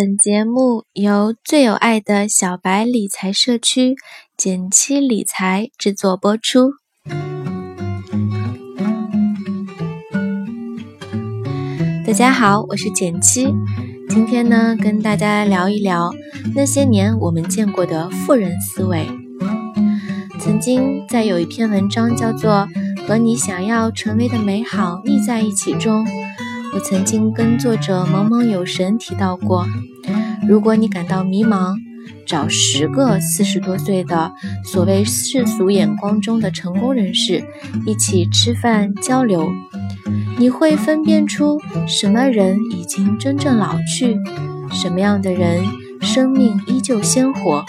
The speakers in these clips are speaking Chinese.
本节目由最有爱的小白理财社区减七理财制作播出。大家好，我是减七，今天呢，跟大家聊一聊那些年我们见过的富人思维。曾经在有一篇文章叫做《和你想要成为的美好腻在一起》中。我曾经跟作者萌萌有神提到过，如果你感到迷茫，找十个四十多岁的所谓世俗眼光中的成功人士一起吃饭交流，你会分辨出什么人已经真正老去，什么样的人生命依旧鲜活。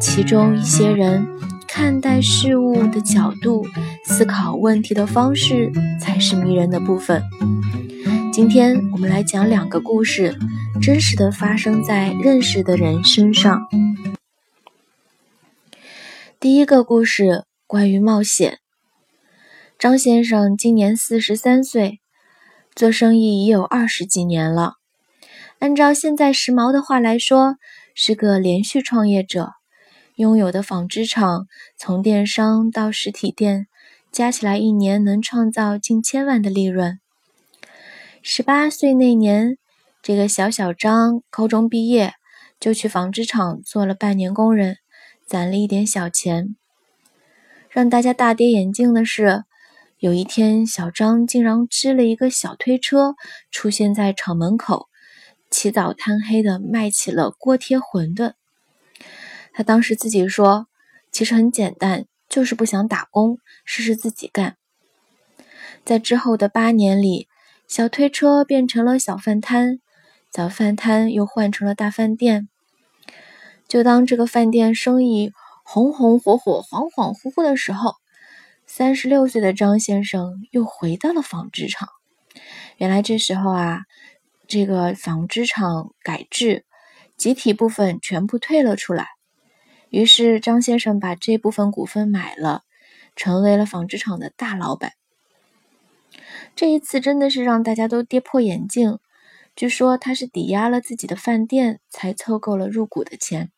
其中一些人看待事物的角度、思考问题的方式，才是迷人的部分。今天我们来讲两个故事，真实的发生在认识的人身上。第一个故事关于冒险。张先生今年四十三岁，做生意已有二十几年了。按照现在时髦的话来说，是个连续创业者，拥有的纺织厂从电商到实体店，加起来一年能创造近千万的利润。十八岁那年，这个小小张高中毕业，就去纺织厂做了半年工人，攒了一点小钱。让大家大跌眼镜的是，有一天小张竟然支了一个小推车出现在厂门口，起早贪黑的卖起了锅贴馄饨。他当时自己说：“其实很简单，就是不想打工，试试自己干。”在之后的八年里。小推车变成了小饭摊，小饭摊又换成了大饭店。就当这个饭店生意红红火火、恍恍惚惚的时候，三十六岁的张先生又回到了纺织厂。原来这时候啊，这个纺织厂改制，集体部分全部退了出来。于是张先生把这部分股份买了，成为了纺织厂的大老板。这一次真的是让大家都跌破眼镜。据说他是抵押了自己的饭店，才凑够了入股的钱。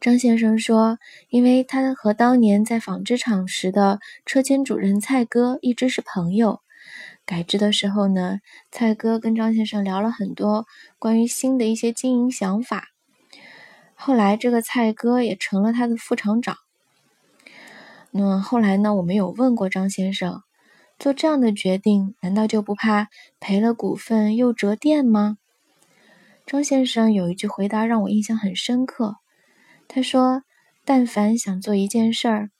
张先生说：“因为他和当年在纺织厂时的车间主任蔡哥一直是朋友。改制的时候呢，蔡哥跟张先生聊了很多关于新的一些经营想法。后来这个蔡哥也成了他的副厂长。那后来呢，我们有问过张先生。”做这样的决定，难道就不怕赔了股份又折店吗？张先生有一句回答让我印象很深刻。他说：“但凡想做一件事儿，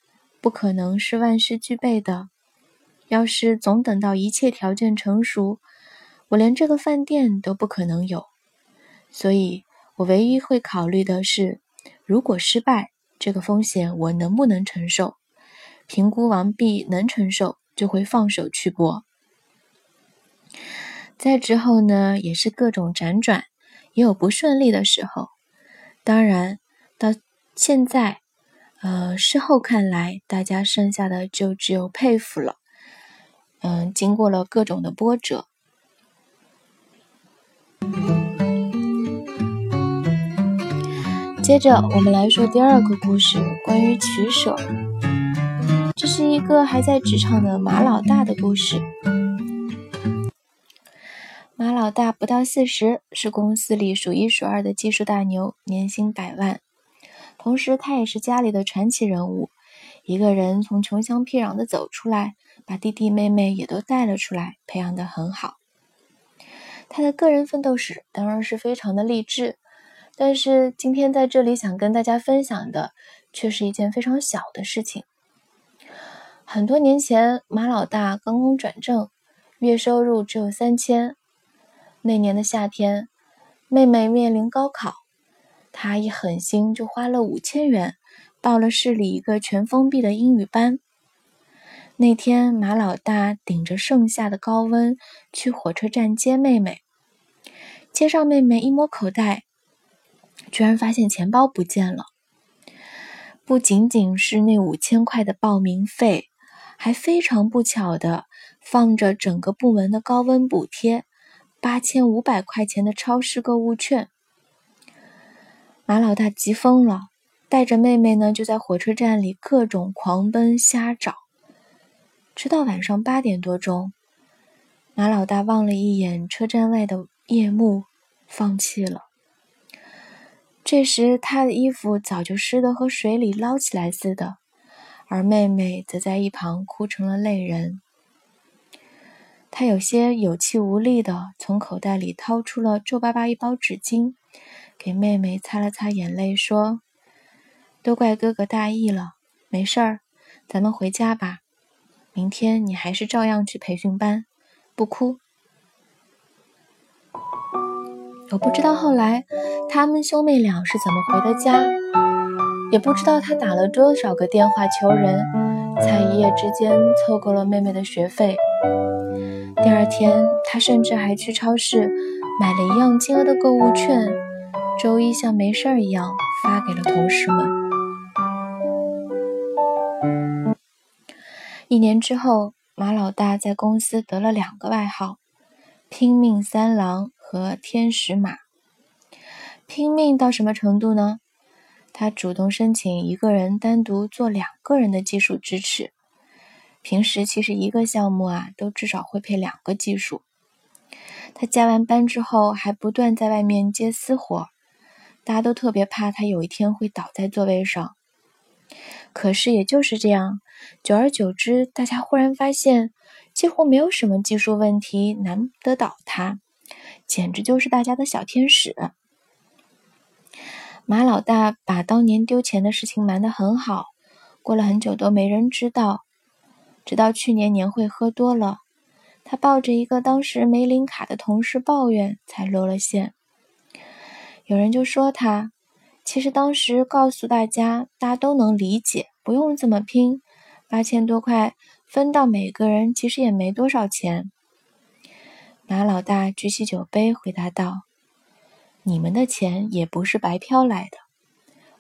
不可能是万事俱备的。要是总等到一切条件成熟，我连这个饭店都不可能有。所以，我唯一会考虑的是，如果失败，这个风险我能不能承受？评估完毕，能承受。”就会放手去搏。再之后呢，也是各种辗转，也有不顺利的时候。当然，到现在，呃，事后看来，大家剩下的就只有佩服了。嗯，经过了各种的波折。接着，我们来说第二个故事，关于取舍。这是一个还在职场的马老大的故事。马老大不到四十，是公司里数一数二的技术大牛，年薪百万。同时，他也是家里的传奇人物，一个人从穷乡僻壤的走出来，把弟弟妹妹也都带了出来，培养的很好。他的个人奋斗史当然是非常的励志，但是今天在这里想跟大家分享的，却是一件非常小的事情。很多年前，马老大刚刚转正，月收入只有三千。那年的夏天，妹妹面临高考，他一狠心就花了五千元报了市里一个全封闭的英语班。那天，马老大顶着盛夏的高温去火车站接妹妹，接上妹妹一摸口袋，居然发现钱包不见了。不仅仅是那五千块的报名费。还非常不巧的放着整个部门的高温补贴，八千五百块钱的超市购物券。马老大急疯了，带着妹妹呢，就在火车站里各种狂奔瞎找，直到晚上八点多钟，马老大望了一眼车站外的夜幕，放弃了。这时，他的衣服早就湿得和水里捞起来似的，而妹妹则在一旁哭成了泪人。他有些有气无力的从口袋里掏出了皱巴巴一包纸巾，给妹妹擦了擦眼泪，说：“都怪哥哥大意了，没事儿，咱们回家吧。明天你还是照样去培训班，不哭。”我不知道后来他们兄妹俩是怎么回的家，也不知道他打了多少个电话求人，才一夜之间凑够了妹妹的学费。第二天，他甚至还去超市买了一样金额的购物券，周一像没事儿一样发给了同事们。一年之后，马老大在公司得了两个外号：拼命三郎。和天使马拼命到什么程度呢？他主动申请一个人单独做两个人的技术支持。平时其实一个项目啊，都至少会配两个技术。他加完班之后，还不断在外面接私活，大家都特别怕他有一天会倒在座位上。可是也就是这样，久而久之，大家忽然发现，几乎没有什么技术问题难得倒他。简直就是大家的小天使。马老大把当年丢钱的事情瞒得很好，过了很久都没人知道。直到去年年会喝多了，他抱着一个当时没领卡的同事抱怨，才露了馅。有人就说他，其实当时告诉大家，大家都能理解，不用这么拼，八千多块分到每个人，其实也没多少钱。马老大举起酒杯，回答道：“你们的钱也不是白飘来的。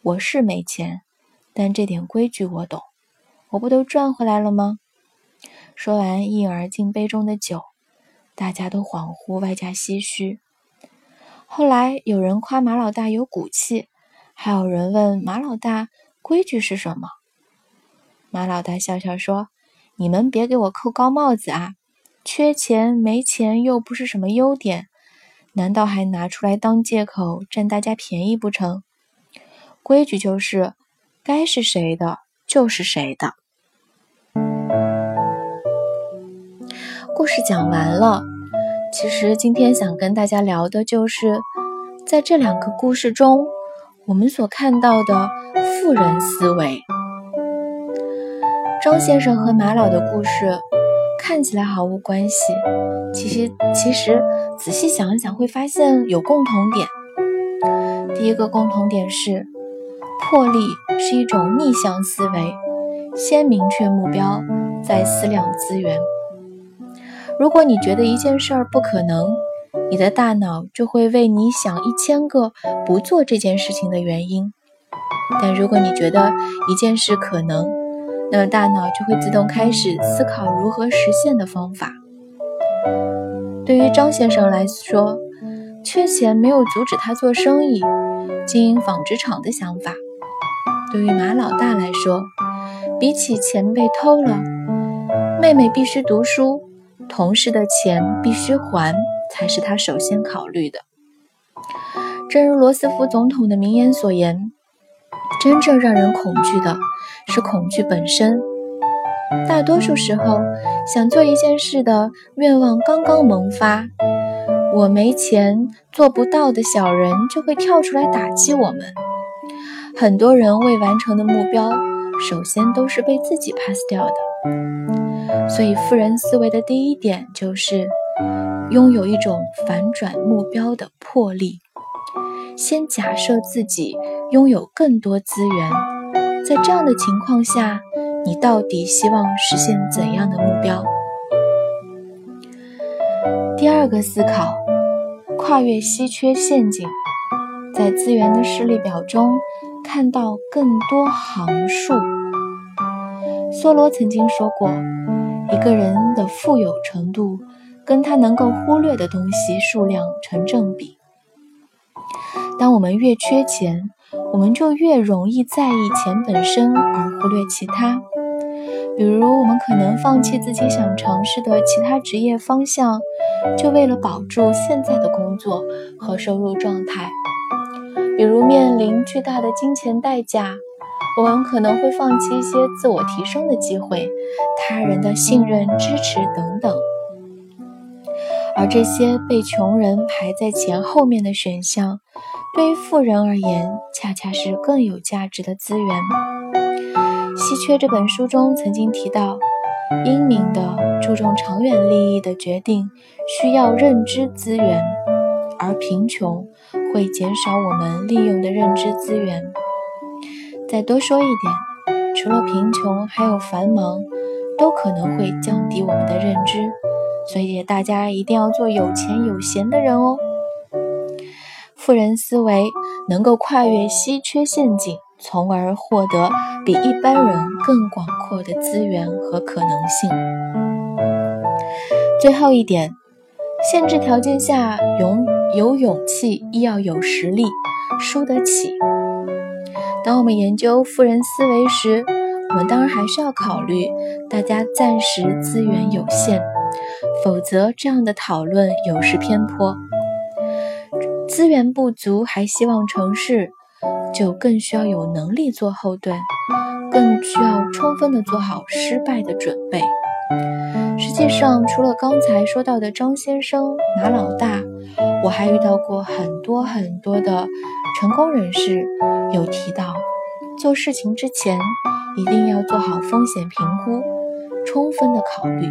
我是没钱，但这点规矩我懂。我不都赚回来了吗？”说完，一饮而尽杯中的酒，大家都恍惚，外加唏嘘。后来有人夸马老大有骨气，还有人问马老大规矩是什么。马老大笑笑说：“你们别给我扣高帽子啊！”缺钱没钱又不是什么优点，难道还拿出来当借口占大家便宜不成？规矩就是，该是谁的就是谁的。故事讲完了，其实今天想跟大家聊的就是，在这两个故事中，我们所看到的富人思维。张先生和马老的故事。看起来毫无关系，其实其实仔细想想会发现有共同点。第一个共同点是，魄力是一种逆向思维，先明确目标，再思量资源。如果你觉得一件事儿不可能，你的大脑就会为你想一千个不做这件事情的原因；但如果你觉得一件事可能，那么大脑就会自动开始思考如何实现的方法。对于张先生来说，缺钱没有阻止他做生意、经营纺织厂的想法；对于马老大来说，比起钱被偷了，妹妹必须读书，同事的钱必须还，才是他首先考虑的。正如罗斯福总统的名言所言：“真正让人恐惧的。”是恐惧本身。大多数时候，想做一件事的愿望刚刚萌发，我没钱做不到的小人就会跳出来打击我们。很多人未完成的目标，首先都是被自己 pass 掉的。所以，富人思维的第一点就是拥有一种反转目标的魄力。先假设自己拥有更多资源。在这样的情况下，你到底希望实现怎样的目标？第二个思考，跨越稀缺陷阱，在资源的势力表中看到更多行数。梭罗曾经说过，一个人的富有程度跟他能够忽略的东西数量成正比。当我们越缺钱，我们就越容易在意钱本身而忽略其他。比如，我们可能放弃自己想尝试的其他职业方向，就为了保住现在的工作和收入状态。比如，面临巨大的金钱代价，我们可能会放弃一些自我提升的机会、他人的信任、支持等等。而这些被穷人排在前后面的选项，对于富人而言，恰恰是更有价值的资源。《稀缺》这本书中曾经提到，英明的、注重长远利益的决定需要认知资源，而贫穷会减少我们利用的认知资源。再多说一点，除了贫穷，还有繁忙，都可能会降低我们的认知。所以大家一定要做有钱有闲的人哦。富人思维能够跨越稀缺陷阱。从而获得比一般人更广阔的资源和可能性。最后一点，限制条件下勇有勇气，亦要有实力，输得起。当我们研究富人思维时，我们当然还是要考虑大家暂时资源有限，否则这样的讨论有失偏颇。资源不足还希望成事。就更需要有能力做后盾，更需要充分的做好失败的准备。实际上，除了刚才说到的张先生、马老大，我还遇到过很多很多的成功人士，有提到做事情之前一定要做好风险评估，充分的考虑。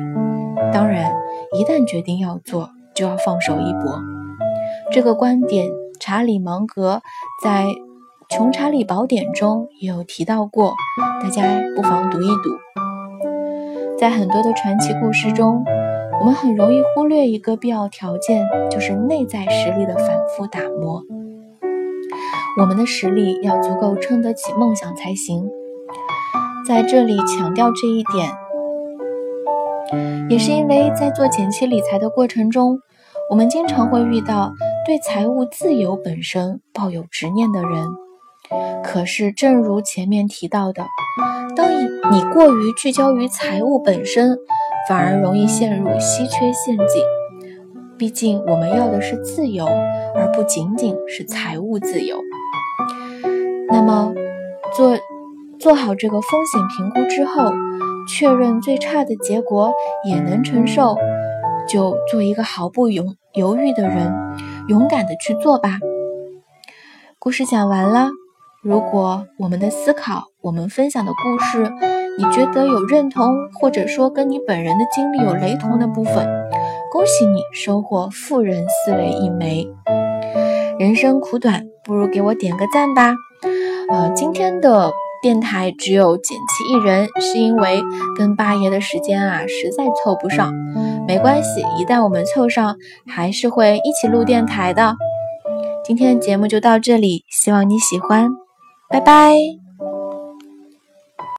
当然，一旦决定要做，就要放手一搏。这个观点，查理芒格在。《穷查理宝典》中也有提到过，大家不妨读一读。在很多的传奇故事中，我们很容易忽略一个必要条件，就是内在实力的反复打磨。我们的实力要足够撑得起梦想才行。在这里强调这一点，也是因为在做前期理财的过程中，我们经常会遇到对财务自由本身抱有执念的人。可是，正如前面提到的，当你过于聚焦于财务本身，反而容易陷入稀缺陷阱。毕竟，我们要的是自由，而不仅仅是财务自由。那么，做做好这个风险评估之后，确认最差的结果也能承受，就做一个毫不犹犹豫的人，勇敢的去做吧。故事讲完了。如果我们的思考，我们分享的故事，你觉得有认同，或者说跟你本人的经历有雷同的部分，恭喜你收获富人思维一枚。人生苦短，不如给我点个赞吧。呃，今天的电台只有简七一人，是因为跟八爷的时间啊实在凑不上。没关系，一旦我们凑上，还是会一起录电台的。今天的节目就到这里，希望你喜欢。拜拜。